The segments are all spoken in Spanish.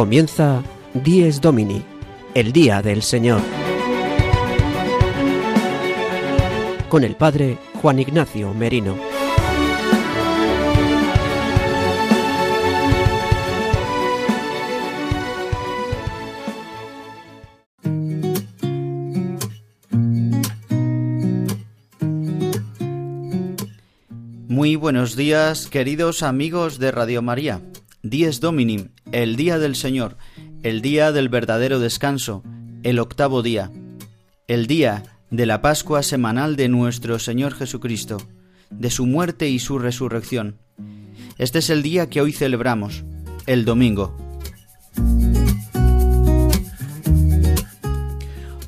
Comienza Dies Domini, el Día del Señor. Con el Padre Juan Ignacio Merino. Muy buenos días, queridos amigos de Radio María. Dies Domini, el día del Señor, el día del verdadero descanso, el octavo día, el día de la Pascua semanal de nuestro Señor Jesucristo, de su muerte y su resurrección. Este es el día que hoy celebramos, el domingo.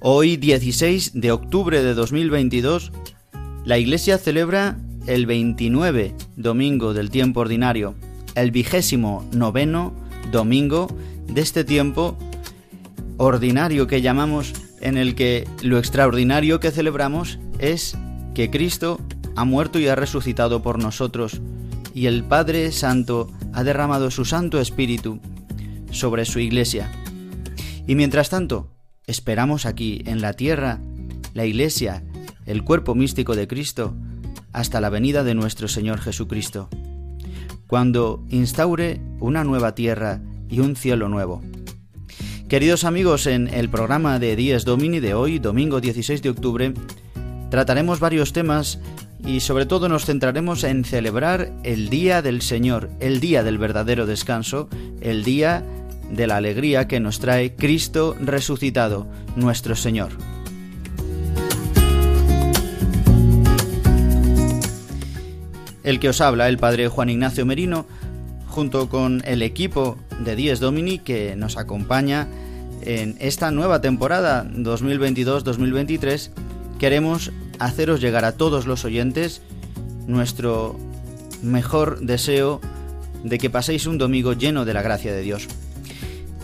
Hoy, 16 de octubre de 2022, la Iglesia celebra el 29 domingo del tiempo ordinario, el vigésimo noveno domingo de este tiempo ordinario que llamamos, en el que lo extraordinario que celebramos es que Cristo ha muerto y ha resucitado por nosotros, y el Padre Santo ha derramado su Santo Espíritu sobre su iglesia. Y mientras tanto, esperamos aquí, en la tierra, la iglesia, el cuerpo místico de Cristo, hasta la venida de nuestro Señor Jesucristo, cuando instaure una nueva tierra y un cielo nuevo. Queridos amigos, en el programa de Días Domini de hoy, domingo 16 de octubre, trataremos varios temas y sobre todo nos centraremos en celebrar el Día del Señor, el día del verdadero descanso, el día de la alegría que nos trae Cristo resucitado, nuestro Señor. El que os habla, el padre Juan Ignacio Merino, junto con el equipo de Dies Domini que nos acompaña en esta nueva temporada 2022-2023, queremos haceros llegar a todos los oyentes nuestro mejor deseo de que paséis un domingo lleno de la gracia de Dios.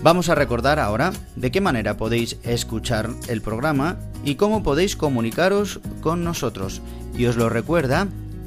Vamos a recordar ahora de qué manera podéis escuchar el programa y cómo podéis comunicaros con nosotros. Y os lo recuerda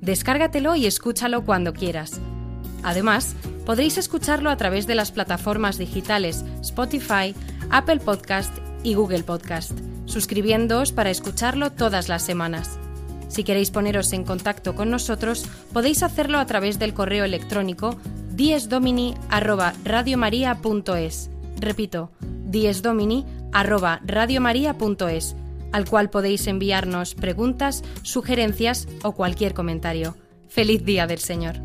Descárgatelo y escúchalo cuando quieras. Además, podréis escucharlo a través de las plataformas digitales Spotify, Apple Podcast y Google Podcast, suscribiéndoos para escucharlo todas las semanas. Si queréis poneros en contacto con nosotros, podéis hacerlo a través del correo electrónico diesdomini@radiomaria.es. Repito, diesdomini@radiomaria.es al cual podéis enviarnos preguntas, sugerencias o cualquier comentario. Feliz Día del Señor.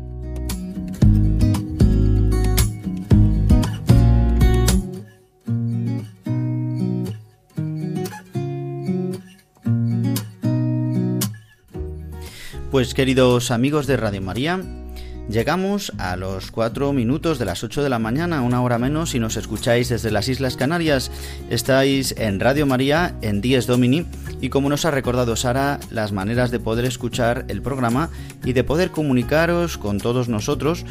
Pues queridos amigos de Radio María, Llegamos a los 4 minutos de las 8 de la mañana, una hora menos, si nos escucháis desde las Islas Canarias. Estáis en Radio María, en Dies Domini, y como nos ha recordado Sara, las maneras de poder escuchar el programa y de poder comunicaros con todos nosotros.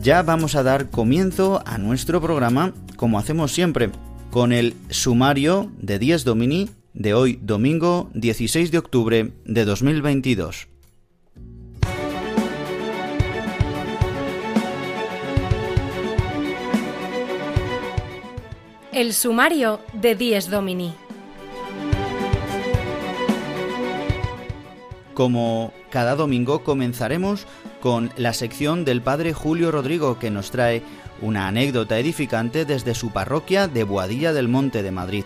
Ya vamos a dar comienzo a nuestro programa, como hacemos siempre, con el sumario de Dies Domini de hoy, domingo 16 de octubre de 2022. El sumario de Dies Domini. Como cada domingo comenzaremos con la sección del Padre Julio Rodrigo que nos trae una anécdota edificante desde su parroquia de Boadilla del Monte de Madrid.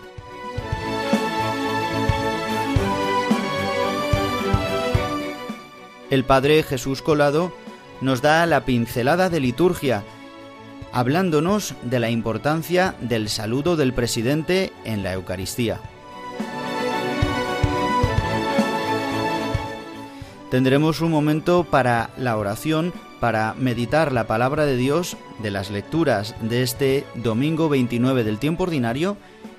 El Padre Jesús Colado nos da la pincelada de liturgia hablándonos de la importancia del saludo del presidente en la Eucaristía. Tendremos un momento para la oración para meditar la palabra de Dios de las lecturas de este domingo 29 del tiempo ordinario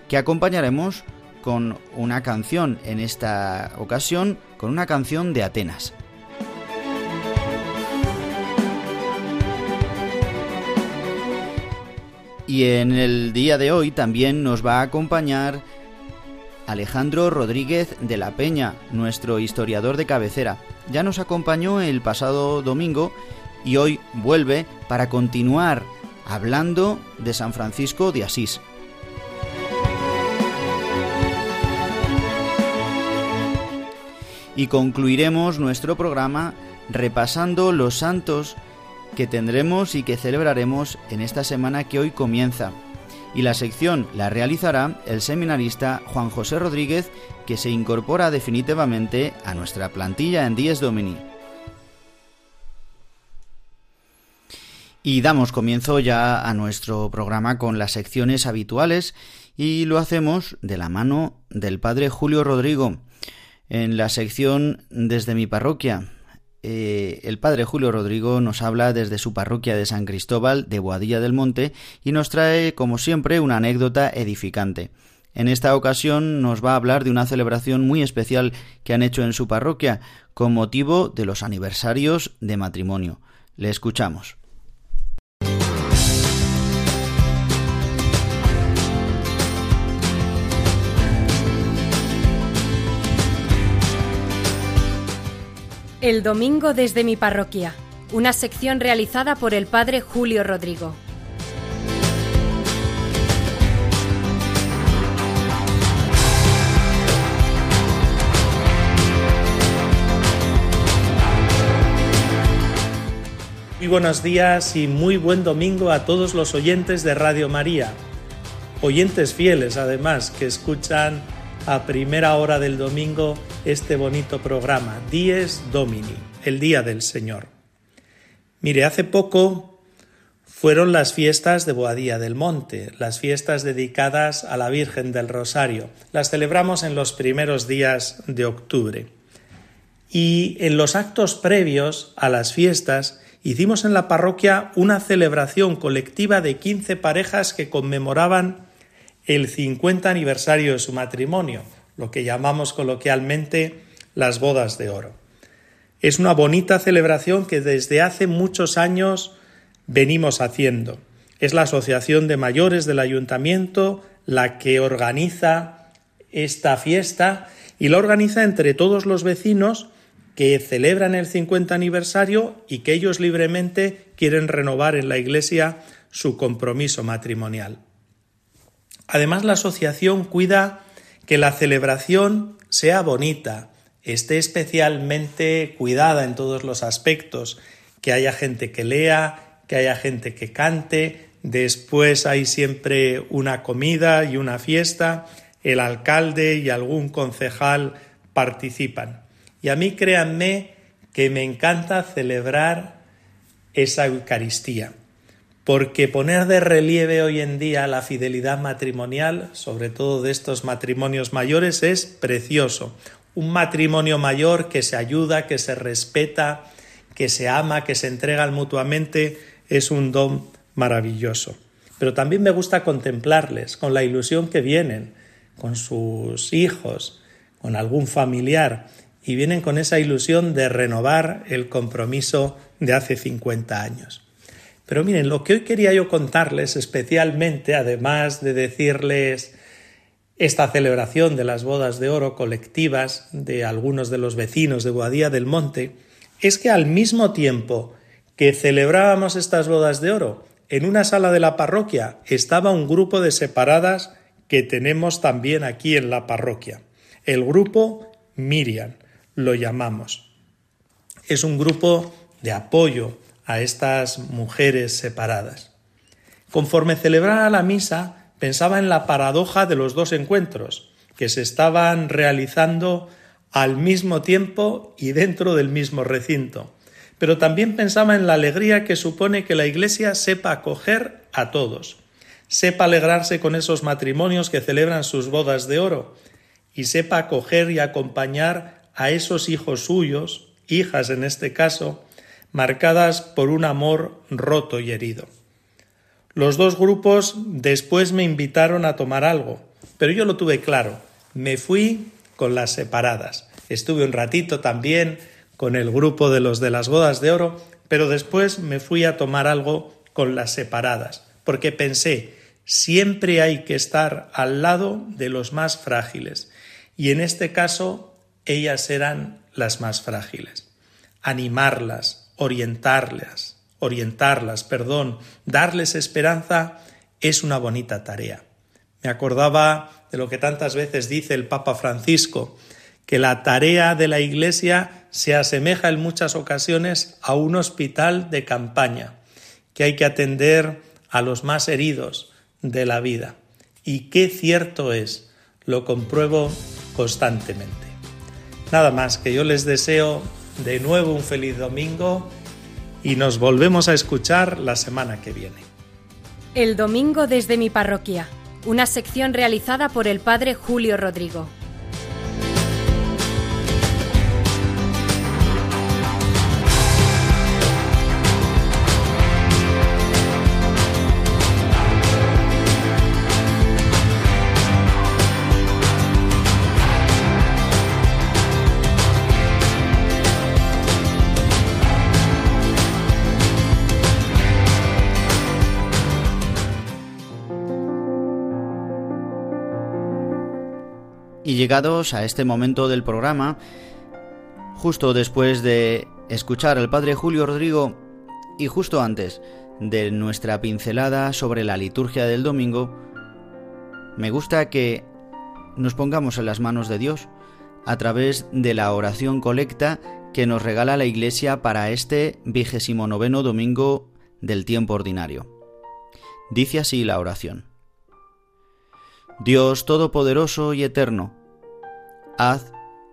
que acompañaremos con una canción en esta ocasión, con una canción de Atenas. Y en el día de hoy también nos va a acompañar Alejandro Rodríguez de la Peña, nuestro historiador de cabecera. Ya nos acompañó el pasado domingo y hoy vuelve para continuar hablando de San Francisco de Asís. Y concluiremos nuestro programa repasando los santos que tendremos y que celebraremos en esta semana que hoy comienza y la sección la realizará el seminarista Juan José Rodríguez, que se incorpora definitivamente a nuestra plantilla en Dies Domini. Y damos comienzo ya a nuestro programa con las secciones habituales y lo hacemos de la mano del padre Julio Rodrigo en la sección desde mi parroquia, eh, el padre Julio Rodrigo nos habla desde su parroquia de San Cristóbal de Boadilla del Monte y nos trae, como siempre, una anécdota edificante. En esta ocasión nos va a hablar de una celebración muy especial que han hecho en su parroquia con motivo de los aniversarios de matrimonio. Le escuchamos. El domingo desde mi parroquia, una sección realizada por el padre Julio Rodrigo. Muy buenos días y muy buen domingo a todos los oyentes de Radio María. Oyentes fieles además que escuchan a primera hora del domingo este bonito programa, Dies Domini, el Día del Señor. Mire, hace poco fueron las fiestas de Boadía del Monte, las fiestas dedicadas a la Virgen del Rosario. Las celebramos en los primeros días de octubre. Y en los actos previos a las fiestas hicimos en la parroquia una celebración colectiva de 15 parejas que conmemoraban el 50 aniversario de su matrimonio, lo que llamamos coloquialmente las bodas de oro. Es una bonita celebración que desde hace muchos años venimos haciendo. Es la Asociación de Mayores del Ayuntamiento la que organiza esta fiesta y la organiza entre todos los vecinos que celebran el 50 aniversario y que ellos libremente quieren renovar en la Iglesia su compromiso matrimonial. Además, la asociación cuida que la celebración sea bonita, esté especialmente cuidada en todos los aspectos, que haya gente que lea, que haya gente que cante, después hay siempre una comida y una fiesta, el alcalde y algún concejal participan. Y a mí créanme que me encanta celebrar esa Eucaristía porque poner de relieve hoy en día la fidelidad matrimonial, sobre todo de estos matrimonios mayores, es precioso. Un matrimonio mayor que se ayuda, que se respeta, que se ama, que se entrega mutuamente, es un don maravilloso. Pero también me gusta contemplarles con la ilusión que vienen, con sus hijos, con algún familiar, y vienen con esa ilusión de renovar el compromiso de hace 50 años. Pero miren, lo que hoy quería yo contarles especialmente, además de decirles esta celebración de las bodas de oro colectivas de algunos de los vecinos de Boadía del Monte, es que al mismo tiempo que celebrábamos estas bodas de oro, en una sala de la parroquia estaba un grupo de separadas que tenemos también aquí en la parroquia. El grupo Miriam, lo llamamos. Es un grupo de apoyo, a estas mujeres separadas. Conforme celebraba la misa, pensaba en la paradoja de los dos encuentros, que se estaban realizando al mismo tiempo y dentro del mismo recinto. Pero también pensaba en la alegría que supone que la Iglesia sepa acoger a todos, sepa alegrarse con esos matrimonios que celebran sus bodas de oro, y sepa acoger y acompañar a esos hijos suyos, hijas en este caso, marcadas por un amor roto y herido. Los dos grupos después me invitaron a tomar algo, pero yo lo tuve claro. Me fui con las separadas. Estuve un ratito también con el grupo de los de las bodas de oro, pero después me fui a tomar algo con las separadas, porque pensé, siempre hay que estar al lado de los más frágiles, y en este caso ellas eran las más frágiles. Animarlas, orientarlas, orientarlas, perdón, darles esperanza es una bonita tarea. Me acordaba de lo que tantas veces dice el Papa Francisco, que la tarea de la Iglesia se asemeja en muchas ocasiones a un hospital de campaña, que hay que atender a los más heridos de la vida. Y qué cierto es, lo compruebo constantemente. Nada más que yo les deseo de nuevo un feliz domingo y nos volvemos a escuchar la semana que viene. El domingo desde mi parroquia, una sección realizada por el Padre Julio Rodrigo. Llegados a este momento del programa, justo después de escuchar al Padre Julio Rodrigo y justo antes de nuestra pincelada sobre la liturgia del domingo, me gusta que nos pongamos en las manos de Dios a través de la oración colecta que nos regala la Iglesia para este vigésimo noveno domingo del tiempo ordinario. Dice así la oración. Dios Todopoderoso y Eterno, haz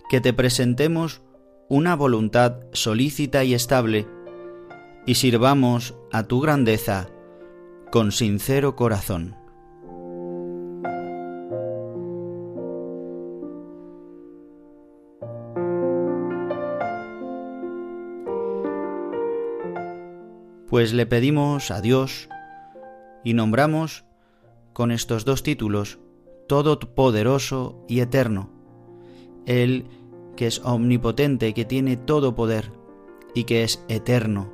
que te presentemos una voluntad solícita y estable, y sirvamos a tu grandeza con sincero corazón. Pues le pedimos a Dios y nombramos con estos dos títulos Todopoderoso y Eterno, Él que es omnipotente, que tiene todo poder y que es eterno,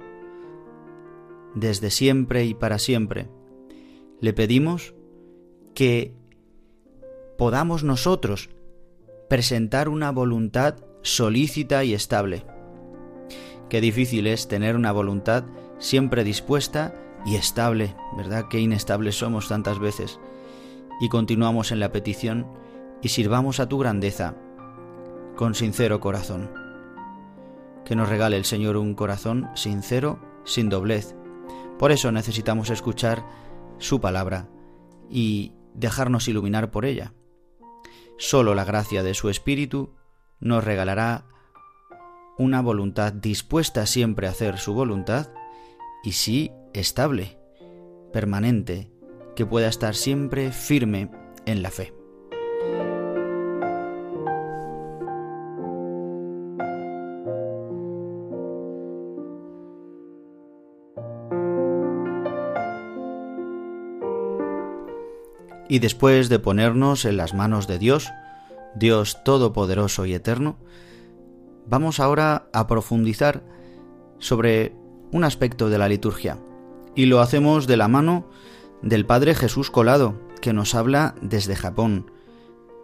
desde siempre y para siempre. Le pedimos que podamos nosotros presentar una voluntad solícita y estable. Qué difícil es tener una voluntad siempre dispuesta y estable, ¿verdad? Qué inestables somos tantas veces y continuamos en la petición y sirvamos a tu grandeza con sincero corazón. Que nos regale el Señor un corazón sincero, sin doblez. Por eso necesitamos escuchar su palabra y dejarnos iluminar por ella. Solo la gracia de su Espíritu nos regalará una voluntad dispuesta siempre a hacer su voluntad y sí estable, permanente, que pueda estar siempre firme en la fe. Y después de ponernos en las manos de Dios, Dios Todopoderoso y Eterno, vamos ahora a profundizar sobre un aspecto de la liturgia. Y lo hacemos de la mano del Padre Jesús Colado, que nos habla desde Japón.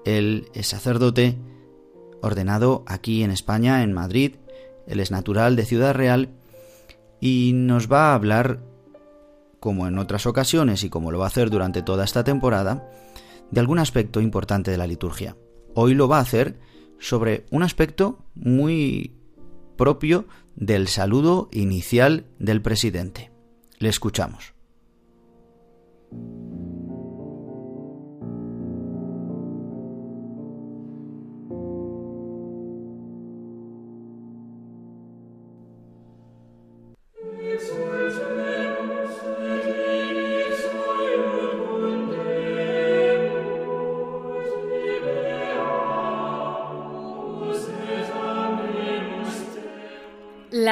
Él es sacerdote ordenado aquí en España, en Madrid. Él es natural de Ciudad Real y nos va a hablar, como en otras ocasiones y como lo va a hacer durante toda esta temporada, de algún aspecto importante de la liturgia. Hoy lo va a hacer sobre un aspecto muy propio del saludo inicial del presidente. Le escuchamos.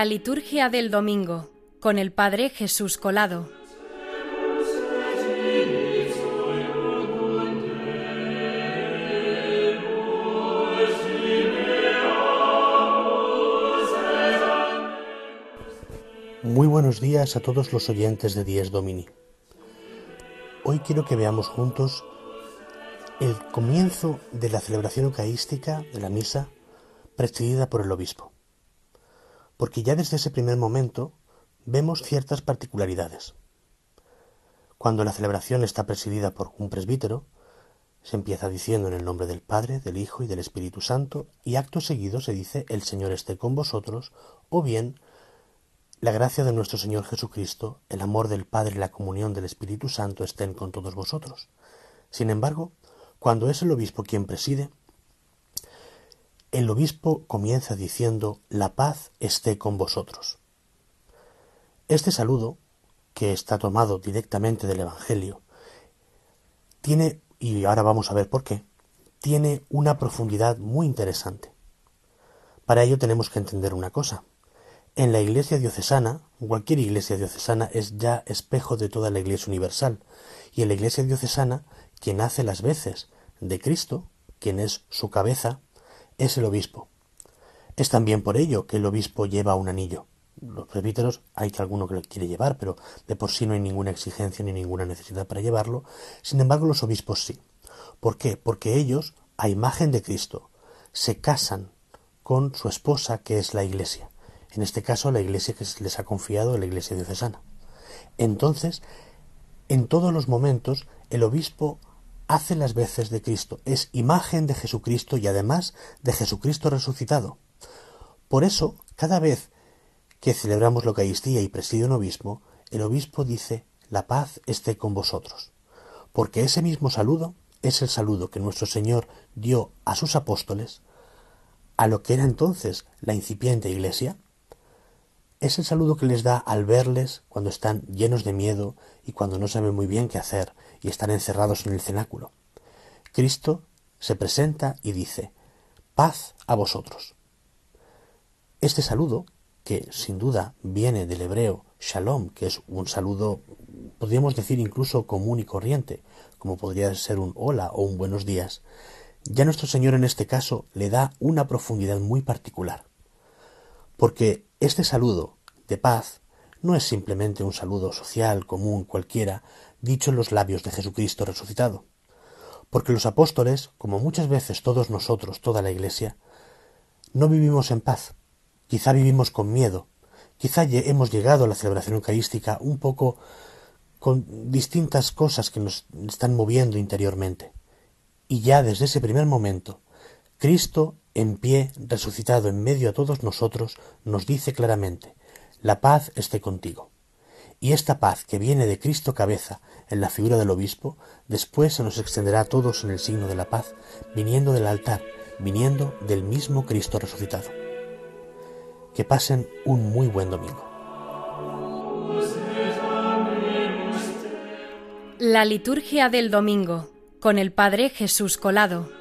La liturgia del domingo con el Padre Jesús Colado. Muy buenos días a todos los oyentes de Dies Domini. Hoy quiero que veamos juntos el comienzo de la celebración eucarística de la misa presidida por el obispo. Porque ya desde ese primer momento vemos ciertas particularidades. Cuando la celebración está presidida por un presbítero, se empieza diciendo en el nombre del Padre, del Hijo y del Espíritu Santo, y acto seguido se dice el Señor esté con vosotros, o bien la gracia de nuestro Señor Jesucristo, el amor del Padre y la comunión del Espíritu Santo estén con todos vosotros. Sin embargo, cuando es el obispo quien preside, el obispo comienza diciendo la paz esté con vosotros. Este saludo, que está tomado directamente del Evangelio, tiene, y ahora vamos a ver por qué, tiene una profundidad muy interesante. Para ello tenemos que entender una cosa. En la Iglesia diocesana, cualquier Iglesia diocesana es ya espejo de toda la Iglesia universal, y en la Iglesia diocesana, quien hace las veces de Cristo, quien es su cabeza, es el obispo. Es también por ello que el obispo lleva un anillo. Los presbíteros hay que alguno que lo quiere llevar, pero de por sí no hay ninguna exigencia ni ninguna necesidad para llevarlo. Sin embargo, los obispos sí. ¿Por qué? Porque ellos, a imagen de Cristo, se casan con su esposa, que es la Iglesia en este caso la iglesia que les ha confiado la iglesia diocesana. Entonces, en todos los momentos, el obispo hace las veces de Cristo, es imagen de Jesucristo y además de Jesucristo resucitado. Por eso, cada vez que celebramos la Eucaristía y preside un obispo, el obispo dice, la paz esté con vosotros, porque ese mismo saludo es el saludo que nuestro Señor dio a sus apóstoles, a lo que era entonces la incipiente iglesia, es el saludo que les da al verles cuando están llenos de miedo y cuando no saben muy bien qué hacer y están encerrados en el cenáculo. Cristo se presenta y dice, paz a vosotros. Este saludo, que sin duda viene del hebreo shalom, que es un saludo, podríamos decir incluso común y corriente, como podría ser un hola o un buenos días, ya nuestro Señor en este caso le da una profundidad muy particular. Porque este saludo de paz no es simplemente un saludo social, común, cualquiera, dicho en los labios de Jesucristo resucitado. Porque los apóstoles, como muchas veces todos nosotros, toda la Iglesia, no vivimos en paz. Quizá vivimos con miedo. Quizá hemos llegado a la celebración eucarística un poco con distintas cosas que nos están moviendo interiormente. Y ya desde ese primer momento, Cristo en pie, resucitado en medio a todos nosotros, nos dice claramente, la paz esté contigo. Y esta paz que viene de Cristo cabeza en la figura del obispo, después se nos extenderá a todos en el signo de la paz, viniendo del altar, viniendo del mismo Cristo resucitado. Que pasen un muy buen domingo. La liturgia del domingo con el Padre Jesús Colado.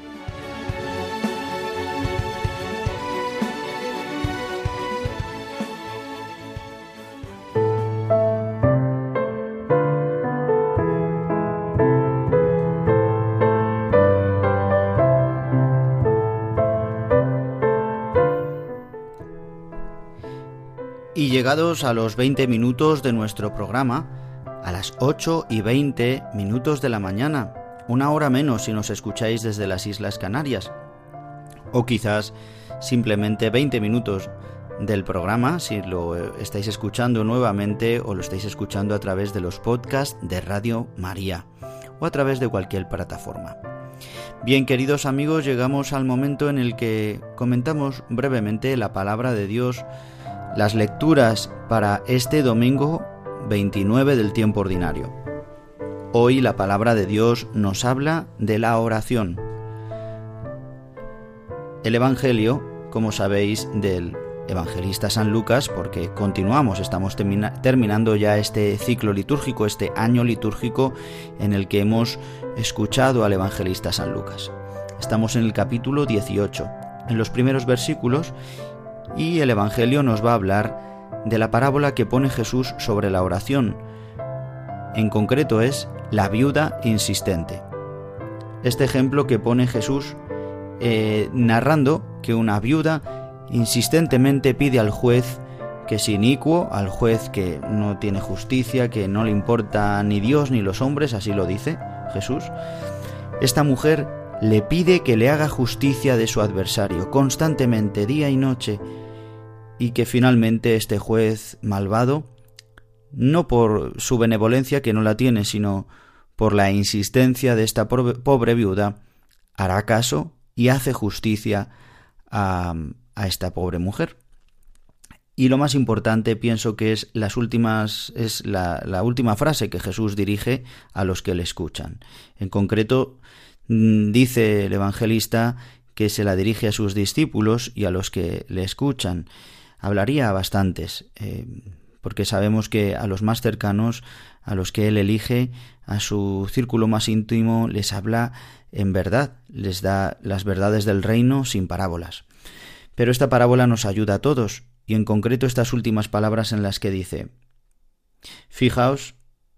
Llegados a los 20 minutos de nuestro programa, a las 8 y 20 minutos de la mañana, una hora menos si nos escucháis desde las Islas Canarias, o quizás simplemente 20 minutos del programa si lo estáis escuchando nuevamente o lo estáis escuchando a través de los podcasts de Radio María o a través de cualquier plataforma. Bien, queridos amigos, llegamos al momento en el que comentamos brevemente la palabra de Dios, las lecturas para este domingo 29 del tiempo ordinario. Hoy la palabra de Dios nos habla de la oración. El Evangelio, como sabéis, del evangelista San Lucas, porque continuamos, estamos terminando ya este ciclo litúrgico, este año litúrgico en el que hemos escuchado al evangelista San Lucas. Estamos en el capítulo 18, en los primeros versículos, y el Evangelio nos va a hablar de la parábola que pone Jesús sobre la oración. En concreto es la viuda insistente. Este ejemplo que pone Jesús eh, narrando que una viuda insistentemente pide al juez que es inicuo, al juez que no tiene justicia, que no le importa ni Dios ni los hombres, así lo dice Jesús. Esta mujer le pide que le haga justicia de su adversario constantemente, día y noche, y que finalmente este juez malvado, no por su benevolencia que no la tiene, sino por la insistencia de esta pobre viuda, hará caso y hace justicia a, esta pobre mujer. Y lo más importante pienso que es las últimas es la, la, última frase que Jesús dirige a los que le escuchan. En concreto mm, dice el evangelista que se la dirige a sus discípulos y a los que le escuchan. Hablaría a bastantes, eh, porque sabemos que a los más cercanos, a los que él elige, a su círculo más íntimo, les habla en verdad, les da las verdades del reino sin parábolas. Pero esta parábola nos ayuda a todos, y en concreto estas últimas palabras en las que dice Fijaos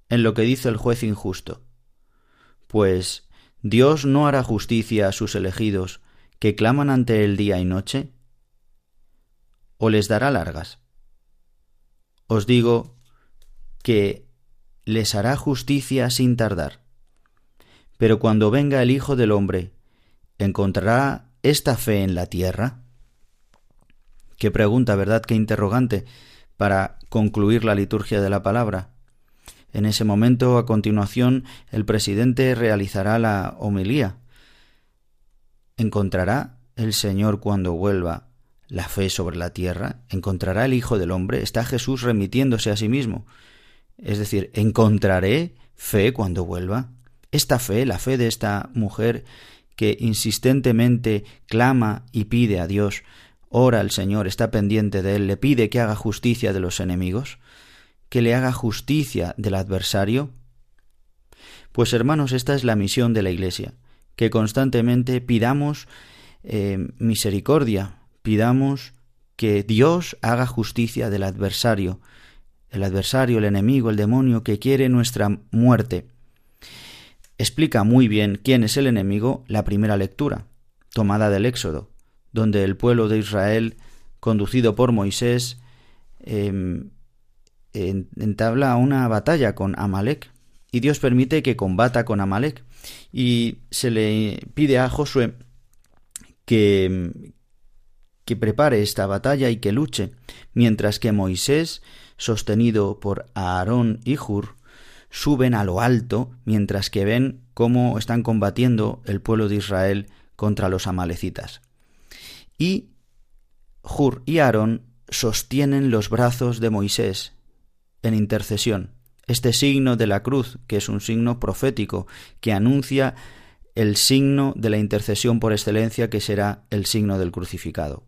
en lo que dice el juez injusto, pues Dios no hará justicia a sus elegidos que claman ante él día y noche, o les dará largas. Os digo que les hará justicia sin tardar. Pero cuando venga el Hijo del Hombre, ¿encontrará esta fe en la tierra? Qué pregunta, ¿verdad? Qué interrogante para concluir la liturgia de la palabra. En ese momento, a continuación, el presidente realizará la homilía. ¿Encontrará el Señor cuando vuelva la fe sobre la tierra? ¿Encontrará el Hijo del Hombre? Está Jesús remitiéndose a sí mismo. Es decir, ¿encontraré fe cuando vuelva? Esta fe, la fe de esta mujer que insistentemente clama y pide a Dios, ora al Señor, está pendiente de él, le pide que haga justicia de los enemigos, que le haga justicia del adversario. Pues hermanos, esta es la misión de la Iglesia, que constantemente pidamos eh, misericordia, pidamos que Dios haga justicia del adversario, el adversario, el enemigo, el demonio que quiere nuestra muerte. Explica muy bien quién es el enemigo la primera lectura, tomada del Éxodo donde el pueblo de Israel, conducido por Moisés, em, entabla una batalla con Amalek y Dios permite que combata con Amalek y se le pide a Josué que, que prepare esta batalla y que luche, mientras que Moisés, sostenido por Aarón y Hur, suben a lo alto mientras que ven cómo están combatiendo el pueblo de Israel contra los amalecitas y Hur y Aarón sostienen los brazos de Moisés en intercesión. Este signo de la cruz, que es un signo profético, que anuncia el signo de la intercesión por excelencia, que será el signo del crucificado.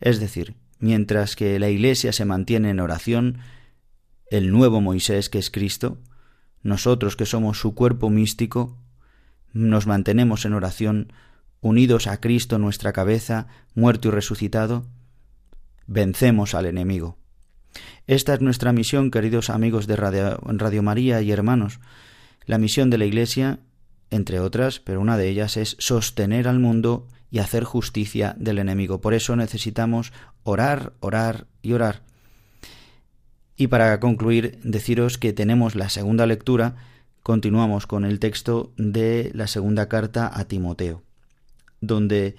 Es decir, mientras que la Iglesia se mantiene en oración, el nuevo Moisés, que es Cristo, nosotros que somos su cuerpo místico, nos mantenemos en oración unidos a Cristo nuestra cabeza, muerto y resucitado, vencemos al enemigo. Esta es nuestra misión, queridos amigos de Radio, María y hermanos. La misión de la Iglesia, entre otras, pero una de ellas es sostener al mundo y hacer justicia del enemigo. Por eso necesitamos orar, orar y orar. Y para concluir, deciros que tenemos la segunda lectura, continuamos con el texto de la segunda carta a Timoteo donde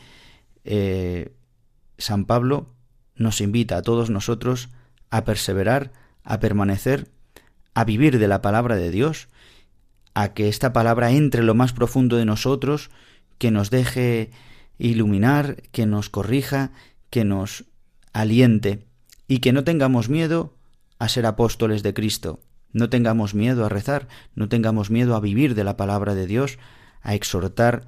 eh, San Pablo nos invita a todos nosotros a perseverar, a permanecer, a vivir de la palabra de Dios, a que esta palabra entre lo más profundo de nosotros, que nos deje iluminar, que nos corrija, que nos aliente y que no tengamos miedo a ser apóstoles de Cristo, no tengamos miedo a rezar, no tengamos miedo a vivir de la palabra de Dios, a exhortar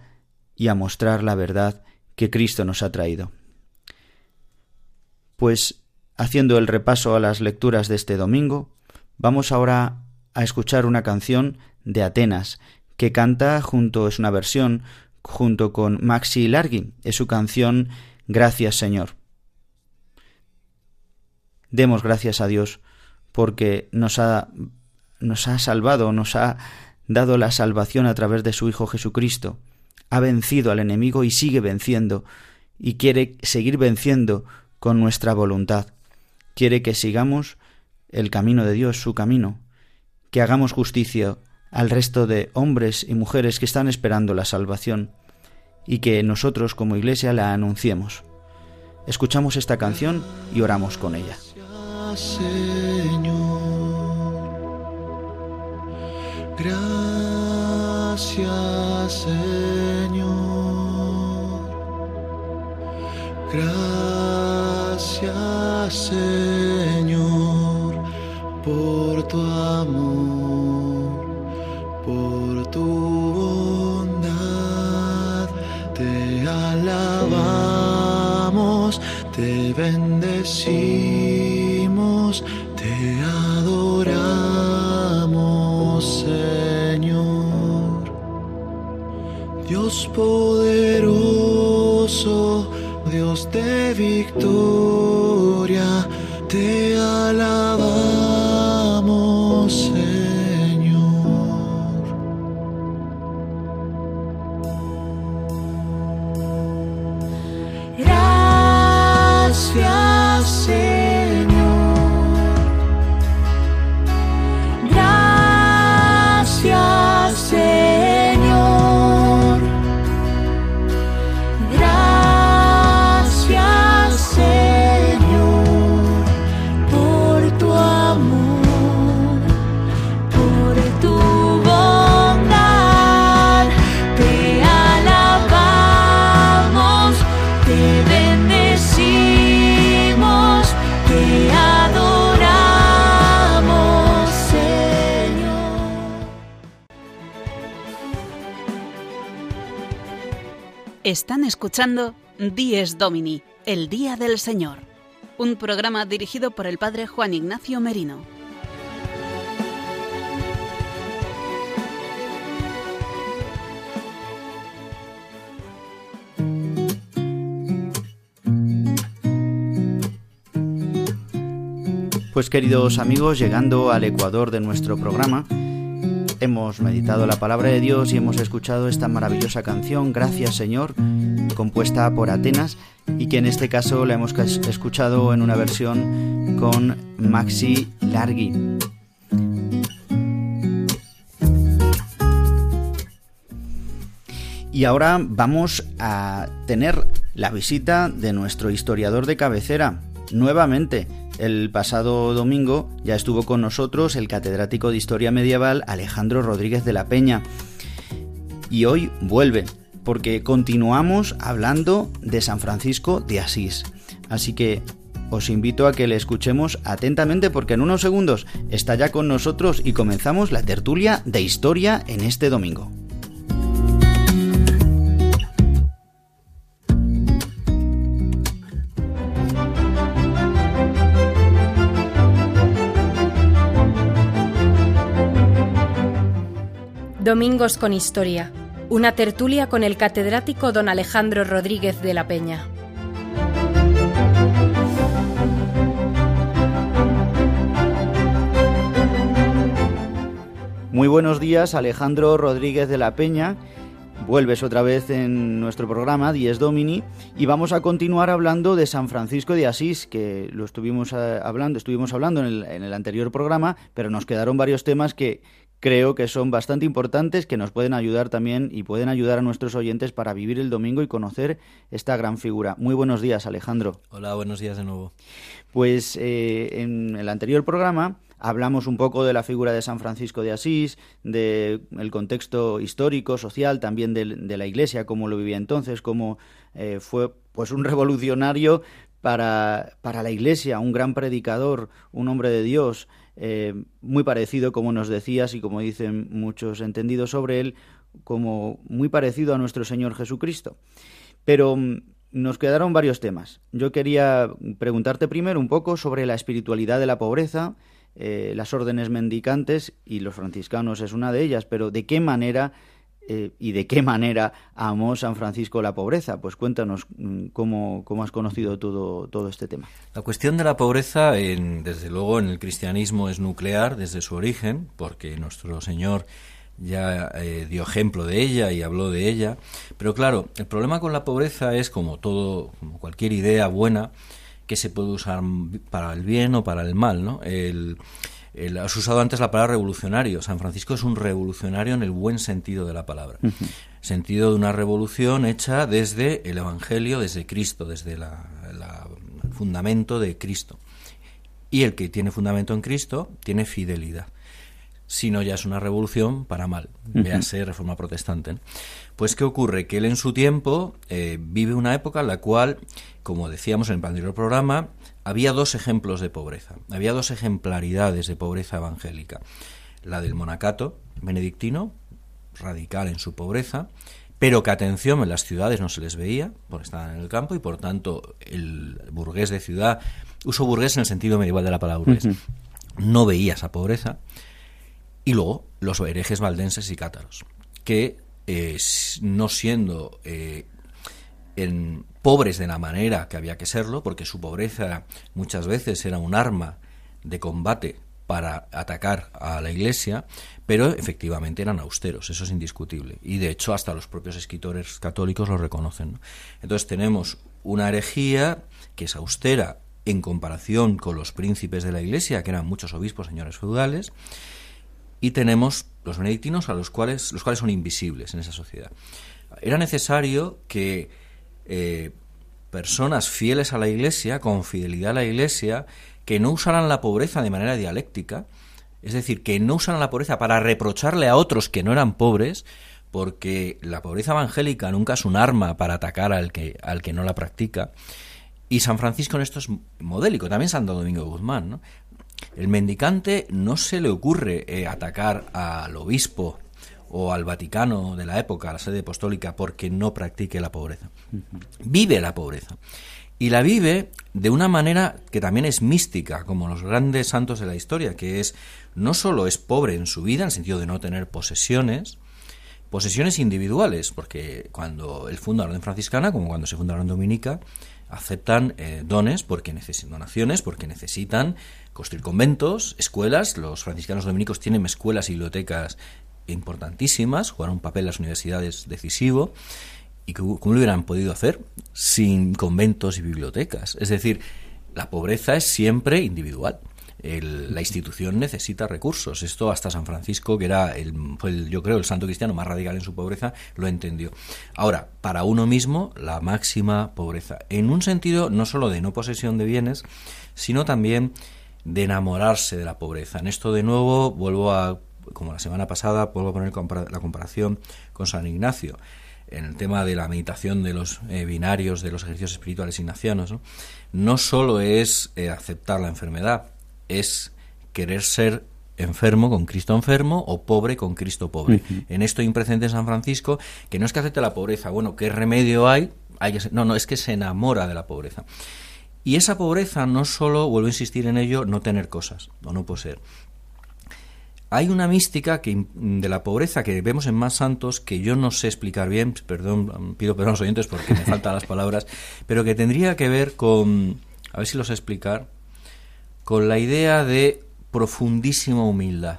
y a mostrar la verdad que Cristo nos ha traído. Pues, haciendo el repaso a las lecturas de este domingo, vamos ahora a escuchar una canción de Atenas, que canta junto, es una versión, junto con Maxi Largi, es su canción Gracias Señor. Demos gracias a Dios porque nos ha, nos ha salvado, nos ha dado la salvación a través de su Hijo Jesucristo. Ha vencido al enemigo y sigue venciendo, y quiere seguir venciendo con nuestra voluntad. Quiere que sigamos el camino de Dios, su camino, que hagamos justicia al resto de hombres y mujeres que están esperando la salvación, y que nosotros como Iglesia la anunciemos. Escuchamos esta canción y oramos con ella. Señor. Gracias, Señor. Gracias, Señor, por tu amor, tu bondad. Te alabamos, te bendecimos, te adoramos, Señor. Dios poderoso, Dios de victoria, te Están escuchando Dies Domini, el Día del Señor, un programa dirigido por el Padre Juan Ignacio Merino. Pues queridos amigos, llegando al ecuador de nuestro programa, hemos meditado la palabra de Dios y hemos escuchado esta maravillosa canción, Gracias Señor, compuesta por Atenas y que en este caso la hemos escuchado en una versión con Maxi Largi. Y ahora vamos a tener la visita de nuestro historiador de cabecera. Nuevamente, el pasado domingo ya estuvo con nosotros el catedrático de Historia Medieval Alejandro Rodríguez de la Peña. Y hoy vuelve, porque continuamos hablando de San Francisco de Asís. Así que os invito a que le escuchemos atentamente porque en unos segundos está ya con nosotros y comenzamos la tertulia de historia en este domingo. Domingos con Historia. Una tertulia con el catedrático don Alejandro Rodríguez de la Peña. Muy buenos días, Alejandro Rodríguez de la Peña. Vuelves otra vez en nuestro programa Dies Domini y vamos a continuar hablando de San Francisco de Asís, que lo estuvimos eh, hablando, estuvimos hablando en el, en el anterior programa, pero nos quedaron varios temas que creo que son bastante importantes, que nos pueden ayudar también y pueden ayudar a nuestros oyentes para vivir el domingo y conocer esta gran figura. Muy buenos días, Alejandro. Hola, buenos días de nuevo. Pues eh, en el anterior programa hablamos un poco de la figura de San Francisco de Asís, del el contexto histórico, social, también de, de, la Iglesia, cómo lo vivía entonces, cómo eh, fue pues un revolucionario para, para, la Iglesia, un gran predicador, un hombre de Dios, eh, muy parecido, como nos decías y como dicen muchos entendidos sobre él, como muy parecido a nuestro Señor Jesucristo. Pero mm, nos quedaron varios temas. Yo quería preguntarte primero un poco sobre la espiritualidad de la pobreza, eh, las órdenes mendicantes, y los franciscanos es una de ellas, pero ¿de qué manera eh, y de qué manera amó San Francisco la pobreza? Pues cuéntanos mm, cómo, cómo has conocido todo, todo este tema. La cuestión de la pobreza, en, desde luego, en el cristianismo es nuclear desde su origen, porque nuestro Señor ya eh, dio ejemplo de ella y habló de ella. Pero claro, el problema con la pobreza es como todo, como cualquier idea buena, que se puede usar para el bien o para el mal, ¿no? El, has usado antes la palabra revolucionario. San Francisco es un revolucionario en el buen sentido de la palabra. Sentido de una revolución hecha desde el Evangelio, desde Cristo, desde la, el fundamento de Cristo. Y el que tiene fundamento en Cristo tiene fidelidad sino ya es una revolución para mal, véase reforma protestante. Pues ¿qué ocurre? Que él en su tiempo eh, vive una época en la cual, como decíamos en el anterior programa, había dos ejemplos de pobreza, había dos ejemplaridades de pobreza evangélica. La del monacato benedictino, radical en su pobreza, pero que atención, en las ciudades no se les veía, porque estaban en el campo, y por tanto el burgués de ciudad, uso burgués en el sentido medieval de la palabra burgués, no veía esa pobreza. Y luego los herejes valdenses y cátaros, que eh, no siendo eh, en, pobres de la manera que había que serlo, porque su pobreza muchas veces era un arma de combate para atacar a la Iglesia, pero efectivamente eran austeros, eso es indiscutible. Y de hecho hasta los propios escritores católicos lo reconocen. Entonces tenemos una herejía que es austera en comparación con los príncipes de la Iglesia, que eran muchos obispos, señores feudales, y tenemos los benedictinos a los cuales, los cuales son invisibles en esa sociedad. Era necesario que eh, personas fieles a la Iglesia, con fidelidad a la Iglesia, que no usaran la pobreza de manera dialéctica, es decir, que no usaran la pobreza para reprocharle a otros que no eran pobres, porque la pobreza evangélica nunca es un arma para atacar al que, al que no la practica. Y San Francisco en esto es modélico, también Santo Domingo Guzmán. El mendicante no se le ocurre eh, atacar al obispo o al Vaticano de la época, a la sede apostólica, porque no practique la pobreza. Vive la pobreza. Y la vive de una manera que también es mística, como los grandes santos de la historia, que es no solo es pobre en su vida, en el sentido de no tener posesiones, posesiones individuales, porque cuando él funda la orden franciscana, como cuando se funda la orden dominica, aceptan eh, dones porque necesitan donaciones, porque necesitan construir conventos, escuelas. Los franciscanos dominicos tienen escuelas y bibliotecas importantísimas, jugaron un papel las universidades decisivo. ¿Y cómo lo hubieran podido hacer sin conventos y bibliotecas? Es decir, la pobreza es siempre individual. la institución necesita recursos. Esto hasta San Francisco, que era el, fue yo creo el santo cristiano más radical en su pobreza, lo entendió. Ahora, para uno mismo, la máxima pobreza. En un sentido no solo de no posesión de bienes, sino también de enamorarse de la pobreza. En esto de nuevo vuelvo a, como la semana pasada, vuelvo a poner la comparación con San Ignacio en el tema de la meditación de los eh, binarios, de los ejercicios espirituales ignacianos, ¿no? no solo es eh, aceptar la enfermedad, es querer ser enfermo con Cristo enfermo o pobre con Cristo pobre. En esto hay un precedente en San Francisco que no es que acepte la pobreza, bueno, ¿qué remedio hay? hay no, no, es que se enamora de la pobreza. Y esa pobreza no solo, vuelvo a insistir en ello, no tener cosas o no poseer. Hay una mística que, de la pobreza que vemos en más santos que yo no sé explicar bien, perdón, pido perdón a los oyentes porque me faltan las palabras, pero que tendría que ver con, a ver si lo sé explicar, con la idea de profundísima humildad.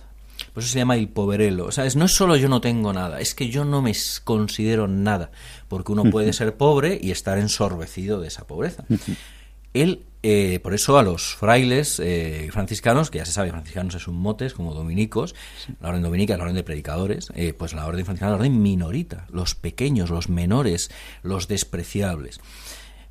Por eso se llama el poverelo. O sea, no es solo yo no tengo nada, es que yo no me considero nada, porque uno puede ser pobre y estar ensorbecido de esa pobreza. Él, eh, por eso a los frailes eh, franciscanos, que ya se sabe, franciscanos es un motes, como dominicos, la orden dominica es la orden de predicadores, eh, pues la orden franciscana es la orden minorita, los pequeños, los menores, los despreciables.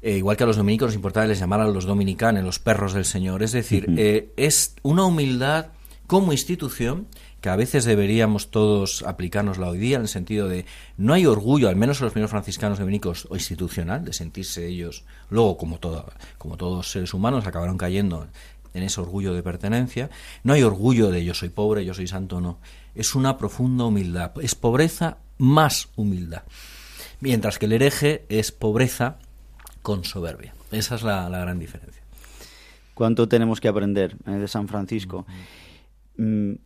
igual que a los dominicos nos importaba les llamar a los dominicanos los perros del Señor. Es decir, es una humildad como institución que a veces deberíamos todos aplicárnosla hoy día en el sentido de no hay orgullo, al menos en los primeros franciscanos dominicos o institucional, de sentirse ellos, luego como, todo, como todos seres humanos acabaron cayendo en ese orgullo de pertenencia, no hay orgullo de yo soy pobre, yo soy santo, no. Es una profunda humildad, es pobreza más humildad. Mientras que el hereje es pobreza con soberbia. Esa es la, la gran diferencia. ¿Cuánto tenemos que aprender eh, de San Francisco? Mm,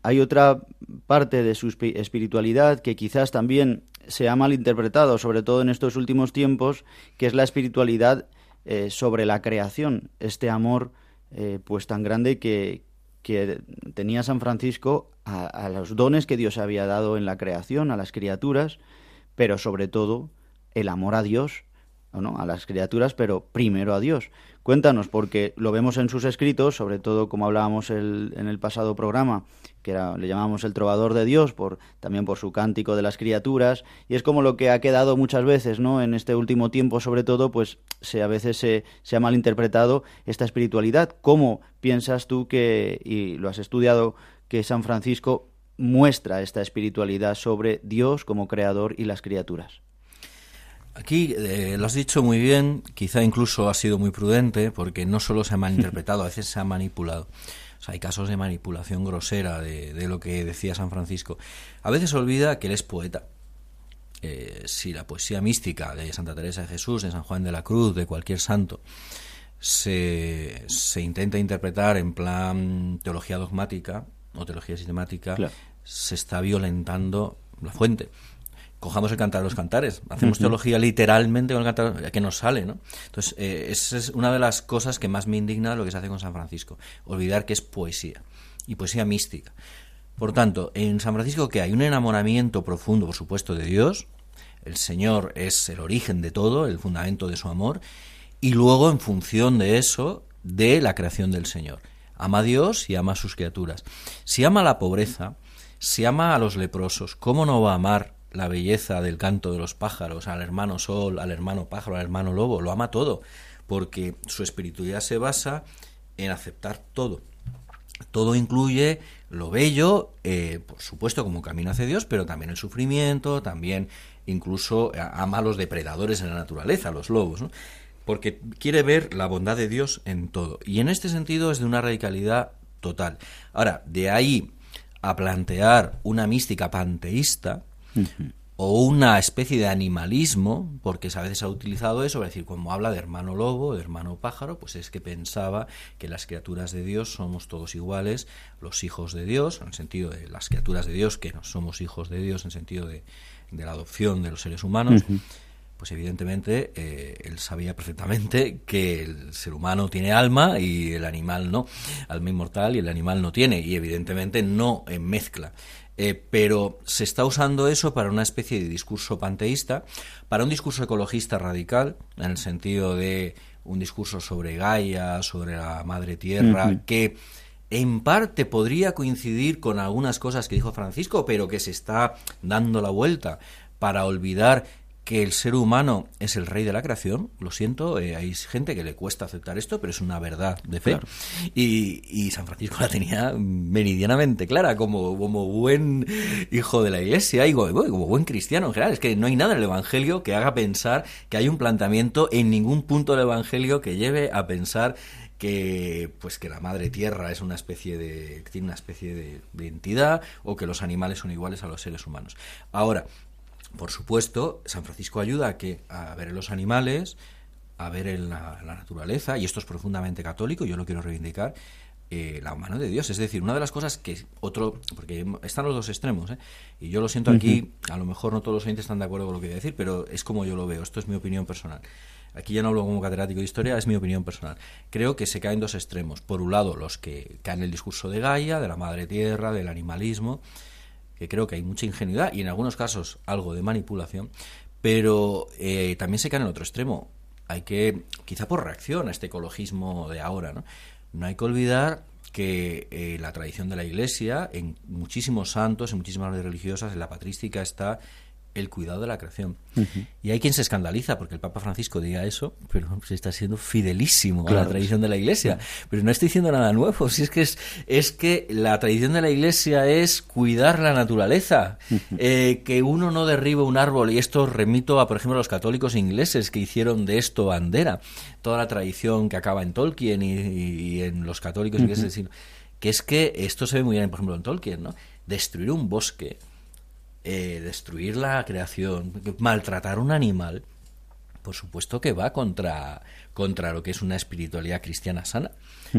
hay otra parte de su espi- espiritualidad que quizás también se ha malinterpretado, sobre todo en estos últimos tiempos, que es la espiritualidad eh, sobre la creación, este amor eh, pues tan grande que, que tenía San Francisco a, a los dones que Dios había dado en la creación, a las criaturas, pero sobre todo el amor a Dios, ¿o ¿no? a las criaturas, pero primero a Dios. Cuéntanos, porque lo vemos en sus escritos, sobre todo como hablábamos en el pasado programa, que era, le llamamos el trovador de Dios, por, también por su cántico de las criaturas, y es como lo que ha quedado muchas veces, ¿no? En este último tiempo, sobre todo, pues se, a veces se, se ha malinterpretado esta espiritualidad. ¿Cómo piensas tú que, y lo has estudiado, que San Francisco muestra esta espiritualidad sobre Dios como creador y las criaturas? Aquí eh, lo has dicho muy bien, quizá incluso ha sido muy prudente, porque no solo se ha malinterpretado, a veces se ha manipulado. O sea, hay casos de manipulación grosera de, de lo que decía San Francisco. A veces olvida que él es poeta. Eh, si la poesía mística de Santa Teresa de Jesús, de San Juan de la Cruz, de cualquier santo, se, se intenta interpretar en plan teología dogmática o teología sistemática, Claro. se está violentando la fuente. Cojamos el cantar de los cantares, hacemos teología literalmente con el cantar que nos sale, ¿no? Entonces, eh, esa es una de las cosas que más me indigna de lo que se hace con San Francisco, olvidar que es poesía y poesía mística. Por tanto, en San Francisco que hay un enamoramiento profundo, por supuesto, de Dios, el Señor es el origen de todo, el fundamento de su amor, y luego en función de eso, de la creación del Señor. Ama a Dios y ama a sus criaturas. Si ama la pobreza, si ama a los leprosos, ¿cómo no va a amar la belleza del canto de los pájaros, al hermano sol, al hermano pájaro, al hermano lobo? Lo ama todo, porque su espiritualidad se basa en aceptar todo. Todo incluye lo bello, eh, por supuesto, como camino hacia Dios, pero también el sufrimiento, también incluso eh, ama a los depredadores en la naturaleza, los lobos, porque quiere ver la bondad de Dios en todo. Y en este sentido es de una radicalidad total. Ahora, de ahí a plantear una mística panteísta, o una especie de animalismo, porque a veces ha utilizado eso, es decir, como habla de hermano lobo, de hermano pájaro, pues es que pensaba que las criaturas de Dios somos todos iguales, los hijos de Dios, en el sentido de las criaturas de Dios, que no somos hijos de Dios, en el sentido de, de la adopción de los seres humanos. Pues evidentemente eh, él sabía perfectamente que el ser humano tiene alma y el animal no, alma inmortal y el animal no tiene, y evidentemente no mezcla. Eh, pero se está usando eso para una especie de discurso panteísta, para un discurso ecologista radical, en el sentido de un discurso sobre Gaia, sobre la madre tierra, que en parte podría coincidir con algunas cosas que dijo Francisco, pero que se está dando la vuelta para olvidar que el ser humano es el rey de la creación. Lo siento, eh, hay gente que le cuesta aceptar esto, pero es una verdad de fe. Claro. Y, y San Francisco la tenía meridianamente clara como, como buen hijo de la iglesia y como, como buen cristiano en general. Es que no hay nada en el Evangelio que haga pensar que hay un planteamiento en ningún punto del Evangelio que lleve a pensar que pues que la madre tierra es una especie de tiene una especie de, de entidad o que los animales son iguales a los seres humanos. Ahora, por supuesto, San Francisco ayuda a que a ver en los animales, a ver en la, la naturaleza, y esto es profundamente católico, yo lo quiero reivindicar, eh, la mano de Dios. Es decir, una de las cosas que otro, porque están los dos extremos, ¿eh? y yo lo siento aquí, a lo mejor no todos los oyentes están de acuerdo con lo que voy a decir, pero es como yo lo veo, esto es mi opinión personal. Aquí ya no hablo como catedrático de historia, es mi opinión personal. Creo que se caen dos extremos. Por un lado, los que caen en el discurso de Gaia, de la madre tierra, del animalismo, que creo que hay mucha ingenuidad y en algunos casos algo de manipulación, pero eh, también se cae en el otro extremo. Hay que, quizá por reacción a este ecologismo de ahora, ¿no? No hay que olvidar que eh, la tradición de la Iglesia, en muchísimos santos, en muchísimas religiosas, en la patrística está el cuidado de la creación. Y hay quien se escandaliza porque el Papa Francisco diga eso, pero se está siendo fidelísimo a la tradición de la Iglesia. Pero no estoy diciendo nada nuevo, si es que es, es que la tradición de la Iglesia es cuidar la naturaleza, eh, que uno no derribe un árbol, y esto remito a, por ejemplo, a los católicos ingleses que hicieron de esto bandera, toda la tradición que acaba en Tolkien y, en los católicos ingleses, que es que esto se ve muy bien, por ejemplo, en Tolkien, ¿no? Destruir un bosque eh, destruir la creación, maltratar un animal, por supuesto que va contra, contra lo que es una espiritualidad cristiana sana.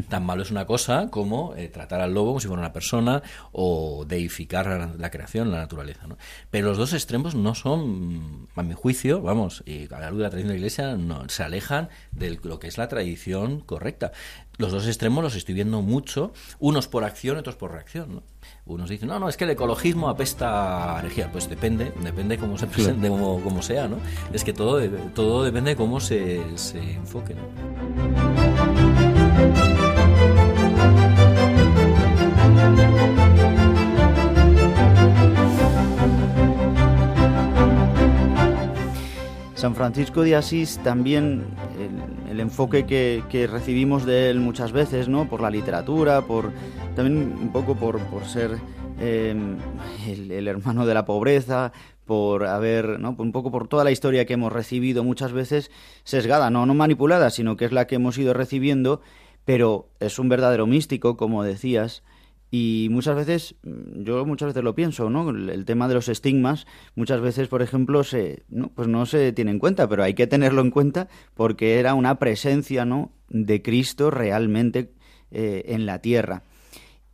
Tan malo es una cosa como eh, tratar al lobo como si fuera una persona o deificar la, creación, la naturaleza. ¿no? Pero los dos extremos no son, a mi juicio, vamos, y a la luz de la tradición de la Iglesia, no, se alejan de lo que es la tradición correcta. Los dos extremos los estoy viendo mucho, unos por acción, otros por reacción. ¿no? Unos dicen, no, no, es que el ecologismo apesta a herejía. Pues depende, depende cómo se presente, cómo, sea, ¿no? Es que todo, todo depende de cómo se, se enfoque, San Francisco de Asís también, el, enfoque que, recibimos de él muchas veces, ¿no? Por la literatura, por también un poco por, ser em, el, hermano de la pobreza, por haber, ¿no? Un poco por toda la historia que hemos recibido muchas veces sesgada, no, no manipulada, sino que es la que hemos ido recibiendo, pero es un verdadero místico, como decías, y muchas veces, mm, yo muchas veces lo pienso, ¿no? El, tema de los estigmas, muchas veces, por ejemplo, se, no, pues no se tiene en cuenta, pero hay que tenerlo en cuenta porque era una presencia, ¿no? De Cristo realmente eh, en la tierra.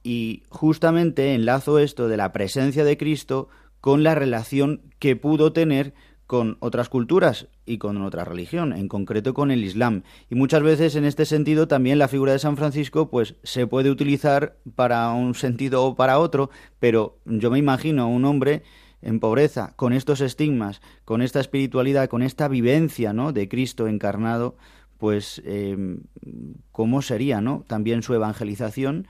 Y justamente enlazo esto de la presencia de Cristo con la relación que pudo tener con otras culturas y con otra religión, en concreto con el Islam. Y muchas veces en este sentido también la figura de San Francisco pues se puede utilizar para un sentido o para otro, pero yo me imagino un hombre en pobreza, con estos estigmas, con esta espiritualidad, con esta vivencia ¿no? de Cristo encarnado, pues em, cómo sería ¿no? también su evangelización,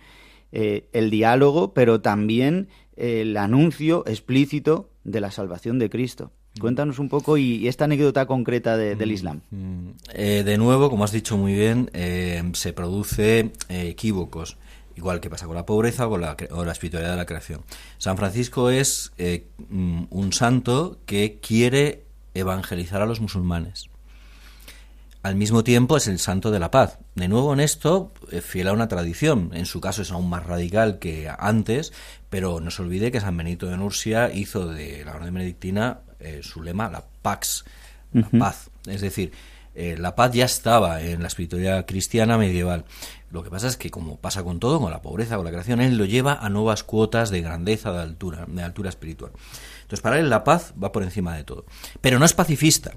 eh, el diálogo, pero también el anuncio explícito de la salvación de Cristo. Cuéntanos un poco y, esta anécdota concreta del mm, Islam. Mm. Eh, de nuevo, como has dicho muy bien, eh, se produce eh, equívocos, igual que pasa con la pobreza o con la, o la espiritualidad de la creación. San Francisco es mm, un santo que quiere evangelizar a los musulmanes. Al mismo tiempo es el santo de la paz. De nuevo en esto, fiel a una tradición. En su caso es aún más radical que antes, pero no se olvide que San Benito de Nursia hizo de la orden benedictina eh, su lema, la Pax, la paz. Es decir, eh, la paz ya estaba en la espiritualidad cristiana medieval. Lo que pasa es que, como pasa con todo, con la pobreza, con la creación, él lo lleva a nuevas cuotas de grandeza, de altura, de altura espiritual. Entonces, para él la paz va por encima de todo. Pero no es pacifista,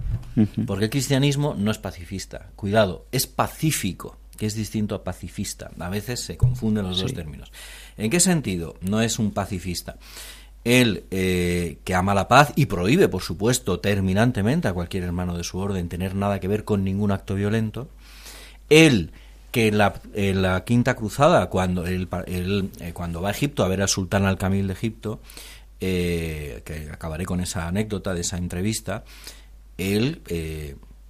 porque el cristianismo no es pacifista. Cuidado, es pacífico, que es distinto a pacifista. A veces se confunden los dos términos. ¿En qué sentido? No es un pacifista él eh, que ama la paz y prohíbe, por supuesto, terminantemente a cualquier hermano de su orden tener nada que ver con ningún acto violento, él que en la, quinta cruzada, cuando, él, eh, cuando va a Egipto a ver al sultán al-Kamil de Egipto, eh, que acabaré con esa anécdota de esa entrevista, él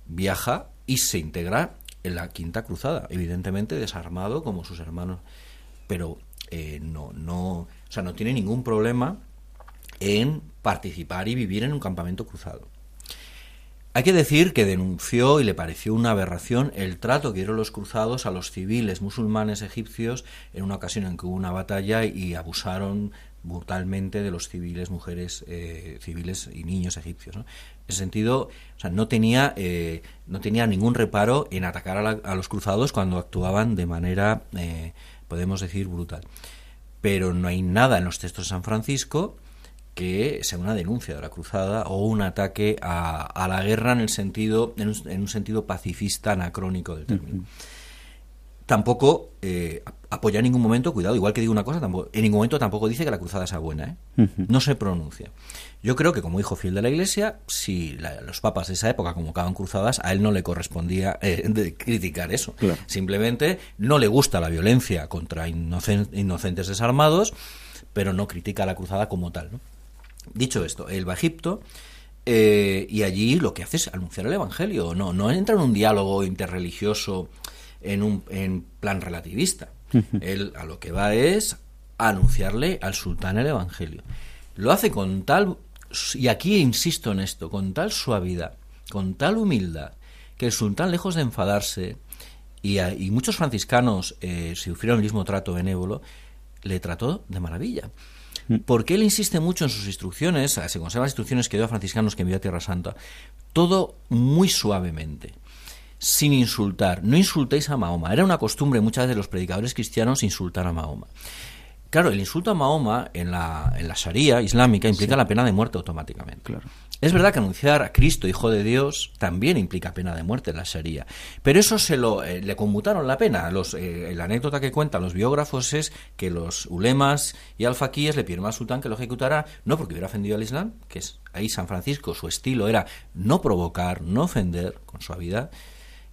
viaja y se integra en la quinta cruzada, evidentemente desarmado como sus hermanos, pero no, no, o sea, no tiene ningún problema en participar y vivir en un campamento cruzado. Hay que decir que denunció y le pareció una aberración el trato que dieron los cruzados a los civiles musulmanes egipcios en una ocasión en que hubo una batalla y abusaron brutalmente de los civiles, mujeres eh, civiles y niños egipcios. En ese sentido, o sea, no tenía, eh, no tenía ningún reparo en atacar a, los cruzados cuando actuaban de manera, eh, podemos decir, brutal. Pero no hay nada en los textos de San Francisco que sea una denuncia de la cruzada o un ataque a, la guerra en el sentido en un, sentido pacifista anacrónico del término. Tampoco eh, apoya en ningún momento, cuidado, igual que digo una cosa, tampoco, en ningún momento tampoco dice que la cruzada sea buena, ¿eh? no se pronuncia. Yo creo que como hijo fiel de la Iglesia, si los papas de esa época convocaban cruzadas, a él no le correspondía eh, criticar eso. Simplemente no le gusta la violencia contra inocentes desarmados, pero no critica la cruzada como tal. ¿no? Dicho esto, él va a Egipto eh, y allí lo que hace es anunciar el Evangelio, no, no entra en un diálogo interreligioso en un en plan relativista. Él a lo que va es anunciarle al sultán el Evangelio. Lo hace con tal, y aquí insisto en esto, con tal suavidad, con tal humildad, que el sultán, lejos de enfadarse, y, a- y muchos franciscanos eh, sufrieron el mismo trato benévolo, le trató de maravilla. Porque él insiste mucho en sus instrucciones, se conservan las instrucciones que dio a franciscanos que envió a Tierra Santa, todo muy suavemente, sin insultar. No insultéis a Mahoma. Era una costumbre muchas veces de los predicadores cristianos insultar a Mahoma. Claro, el insulto a Mahoma en la, en la Sharia islámica implica la pena de muerte automáticamente. Es verdad que anunciar a Cristo, Hijo de Dios, también implica pena de muerte en la Sharia. Pero eso se lo eh, le conmutaron la pena. Los, eh, la anécdota que cuentan los biógrafos es que los ulemas y alfaquíes le pidieron al sultán que lo ejecutara, no porque hubiera ofendido al Islam, que es ahí San Francisco, su estilo era no provocar, no ofender, con suavidad,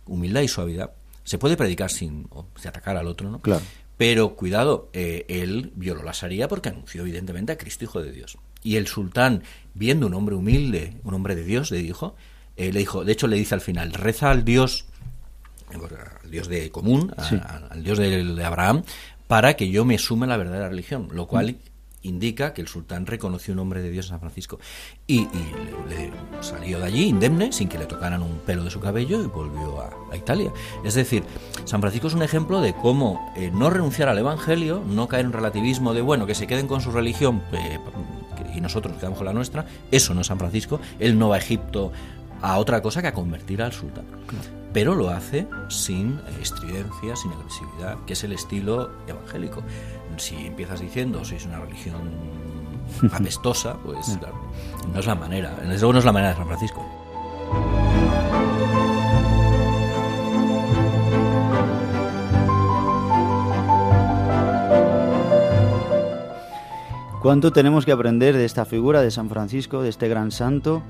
humildad y suavidad. Se puede predicar sin, o, sin atacar al otro, ¿no? Claro. Pero cuidado, eh, él violó la Sharia porque anunció evidentemente a Cristo Hijo de Dios. Y el sultán, viendo un hombre humilde, un hombre de Dios, le dijo, eh, le dijo, de hecho le dice al final, reza al Dios, al Dios de común, a- Sí. a- al Dios de, de Abraham, para que yo me sume a la verdadera religión, lo cual indica que el sultán reconoció un hombre de Dios en San Francisco. Y, le, salió de allí indemne, sin que le tocaran un pelo de su cabello, y volvió a, Italia. Es decir, San Francisco es un ejemplo de cómo eh, no renunciar al Evangelio, no caer en relativismo de, bueno, que se queden con su religión eh, y nosotros nos quedamos con la nuestra. Eso no es San Francisco. Él no va a Egipto a otra cosa que a convertir al sultán. Pero lo hace sin eh, estridencia, sin agresividad, que es el estilo evangélico. Si empiezas diciendo sois una religión apestosa, pues claro, no es la manera. Desde luego no es la manera de San Francisco. ¿Cuánto tenemos que aprender de esta figura de San Francisco, de este gran santo?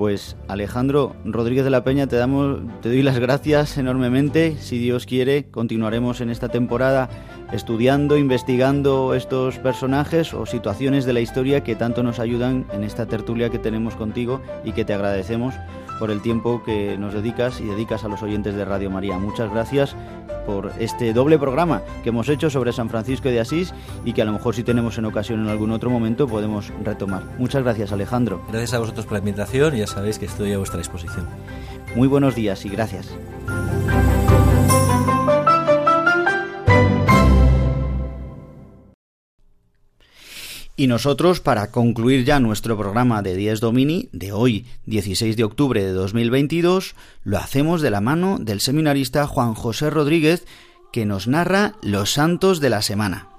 Pues Alejandro Rodríguez de la Peña, te damos, te doy las gracias enormemente. Si Dios quiere, continuaremos en esta temporada estudiando, investigando estos personajes o situaciones de la historia que tanto nos ayudan en esta tertulia que tenemos contigo y que te agradecemos por el tiempo que nos dedicas y dedicas a los oyentes de Radio María. Muchas gracias por este doble programa que hemos hecho sobre San Francisco de Asís y que a lo mejor si tenemos en ocasión en algún otro momento podemos retomar. Muchas gracias Alejandro. Gracias a vosotros por la invitación y ya sabéis que estoy a vuestra disposición. Muy buenos días y gracias. Y nosotros, para concluir ya nuestro programa de 10 Domini de hoy, 16 de octubre de 2022, lo hacemos de la mano del seminarista Juan José Rodríguez, que nos narra los santos de la semana.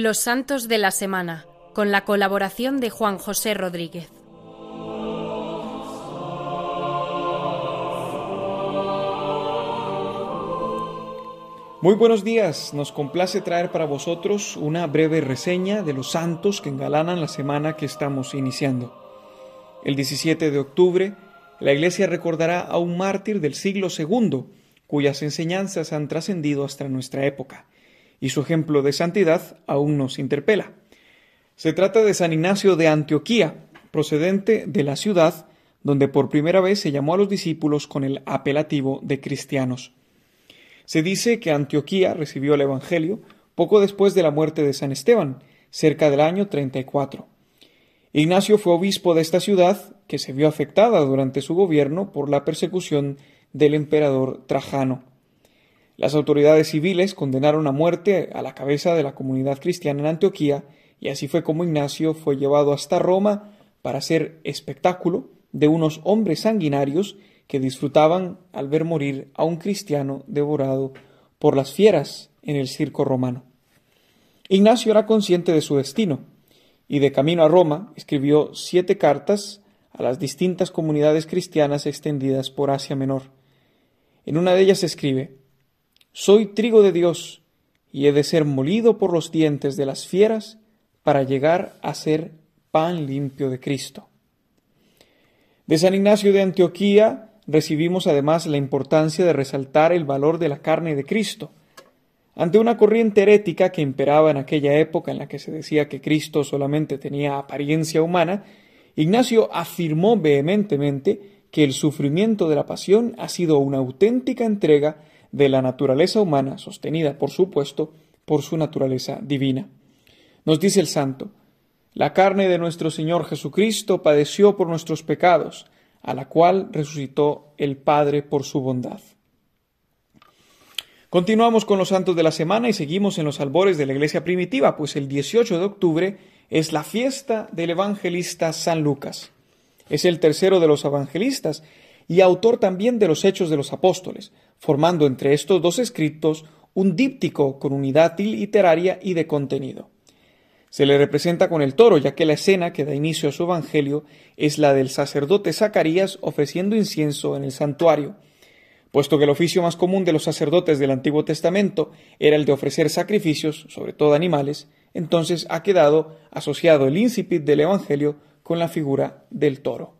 Los Santos de la Semana, con la colaboración de Juan José Rodríguez. Muy buenos días, nos complace traer para vosotros una breve reseña de los santos que engalanan la semana que estamos iniciando. El 17 de octubre, la Iglesia recordará a un mártir del siglo II, cuyas enseñanzas han trascendido hasta nuestra época, y su ejemplo de santidad aún nos interpela. Se trata de San Ignacio de Antioquía, procedente de la ciudad donde por primera vez se llamó a los discípulos con el apelativo de cristianos. Se dice que Antioquía recibió el Evangelio poco después de la muerte de San Esteban, cerca del año 34. Ignacio fue obispo de esta ciudad, que se vio afectada durante su gobierno por la persecución del emperador Trajano. Las autoridades civiles condenaron a muerte a la cabeza de la comunidad cristiana en Antioquía, y así fue como Ignacio fue llevado hasta Roma para hacer espectáculo de unos hombres sanguinarios que disfrutaban al ver morir a un cristiano devorado por las fieras en el circo romano. Ignacio era consciente de su destino, y de camino a Roma escribió siete cartas a las distintas comunidades cristianas extendidas por Asia Menor. En una de ellas escribe Soy trigo de Dios, y he de ser molido por los dientes de las fieras para llegar a ser pan limpio de Cristo. De San Ignacio de Antioquía recibimos además la importancia de resaltar el valor de la carne de Cristo. Ante una corriente herética que imperaba en aquella época en la que se decía que Cristo solamente tenía apariencia humana, Ignacio afirmó vehementemente que el sufrimiento de la pasión ha sido una auténtica entrega de la naturaleza humana, sostenida, por supuesto, por su naturaleza divina. Nos dice el santo, la carne de nuestro Señor Jesucristo padeció por nuestros pecados, a la cual resucitó el Padre por su bondad. Continuamos con los santos de la semana y seguimos en los albores de la iglesia primitiva, pues el 18 de octubre es la fiesta del evangelista San Lucas. Es el tercero de los evangelistas y autor también de los Hechos de los Apóstoles, formando entre estos dos escritos un díptico con unidad literaria y de contenido. Se le representa con el toro, ya que la escena que da inicio a su evangelio es la del sacerdote Zacarías ofreciendo incienso en el santuario. Puesto que el oficio más común de los sacerdotes del Antiguo Testamento era el de ofrecer sacrificios, sobre todo animales, entonces ha quedado asociado el incipit del Evangelio con la figura del toro.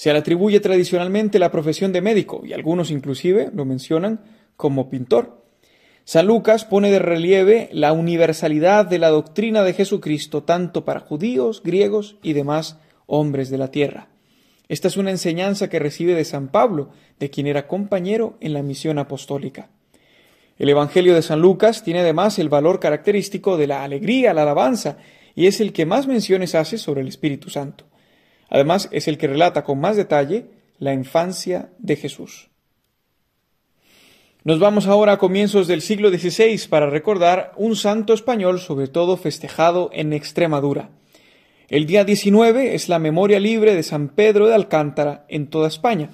Se le atribuye tradicionalmente la profesión de médico y algunos inclusive lo mencionan como pintor. San Lucas pone de relieve la universalidad de la doctrina de Jesucristo tanto para judíos, griegos y demás hombres de la tierra. Esta es una enseñanza que recibe de San Pablo, de quien era compañero en la misión apostólica. El Evangelio de San Lucas tiene además el valor característico de la alegría, la alabanza, y es el que más menciones hace sobre el Espíritu Santo. Además, es el que relata con más detalle la infancia de Jesús. Nos vamos ahora a comienzos del siglo XVI para recordar un santo español sobre todo festejado en Extremadura. El día 19 es la memoria libre de San Pedro de Alcántara en toda España,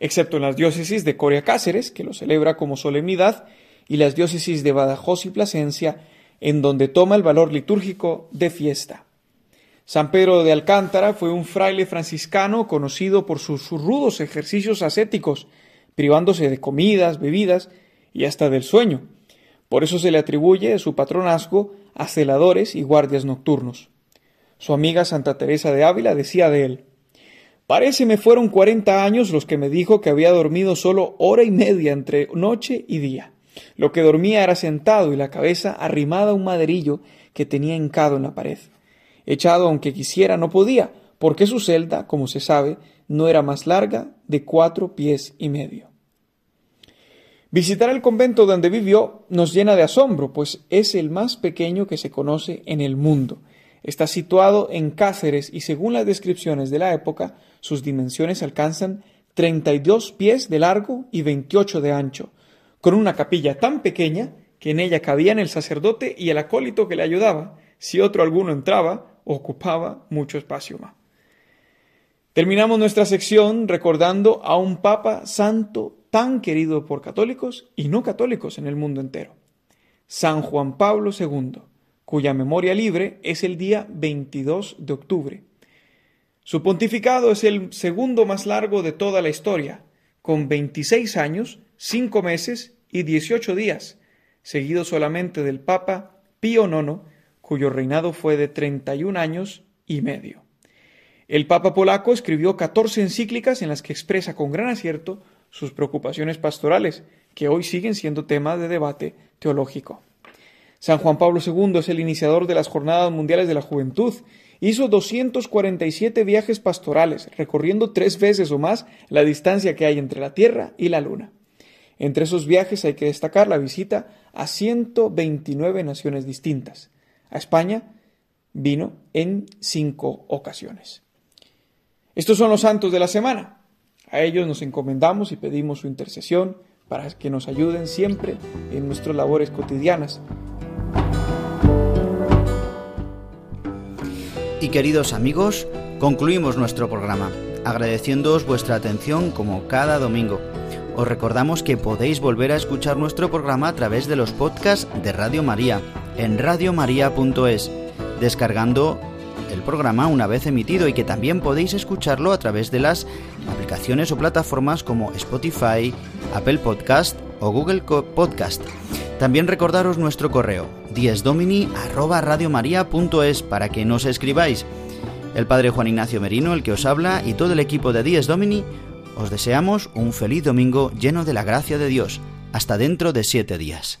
excepto en las diócesis de Coria Cáceres, que lo celebra como solemnidad, y las diócesis de Badajoz y Plasencia, en donde toma el valor litúrgico de fiesta. San Pedro de Alcántara fue un fraile franciscano conocido por sus rudos ejercicios ascéticos, privándose de comidas, bebidas y hasta del sueño. Por eso se le atribuye su patronazgo a celadores y guardias nocturnos. Su amiga Santa Teresa de Ávila decía de él Parece me fueron cuarenta años los que me dijo que había dormido solo hora y media entre noche y día. Lo que dormía era sentado y la cabeza arrimada a un maderillo que tenía hincado en la pared. Echado aunque quisiera no podía, porque su celda, como se sabe, no era más larga de cuatro pies y medio. Visitar el convento donde vivió nos llena de asombro, pues es el más pequeño que se conoce en el mundo. Está situado en Cáceres y según las descripciones de la época, sus dimensiones alcanzan 32 pies de largo y 28 de ancho, con una capilla tan pequeña que en ella cabían el sacerdote y el acólito que le ayudaba. Si otro alguno entraba, ocupaba mucho espacio más. Terminamos nuestra sección recordando a un Papa santo tan querido por católicos y no católicos en el mundo entero, San Juan Pablo II, cuya memoria libre es el día 22 de octubre. Su pontificado es el segundo más largo de toda la historia, con 26 años, 5 meses y 18 días, seguido solamente del Papa Pío IX, cuyo reinado fue de 31 años y medio. El Papa polaco escribió 14 encíclicas en las que expresa con gran acierto sus preocupaciones pastorales, que hoy siguen siendo tema de debate teológico. San Juan Pablo II es el iniciador de las Jornadas Mundiales de la Juventud. Hizo 247 viajes pastorales, recorriendo tres veces o más la distancia que hay entre la Tierra y la Luna. Entre esos viajes hay que destacar la visita a 129 naciones distintas. A España vino en cinco ocasiones. Estos son los santos de la semana. A ellos nos encomendamos y pedimos su intercesión para que nos ayuden siempre en nuestras labores cotidianas. Y queridos amigos, concluimos nuestro programa, agradeciéndoos vuestra atención como cada domingo. Os recordamos que podéis volver a escuchar nuestro programa a través de los podcasts de Radio María en radiomaria.es, descargando el programa una vez emitido y que también podéis escucharlo a través de las aplicaciones o plataformas como Spotify, Apple Podcast o Google Podcast. También recordaros nuestro correo diesdomini@radiomaria.es para que nos escribáis. El padre Juan Ignacio Merino, el que os habla, y todo el equipo de Dies Domini, os deseamos un feliz domingo lleno de la gracia de Dios. Hasta dentro de siete días.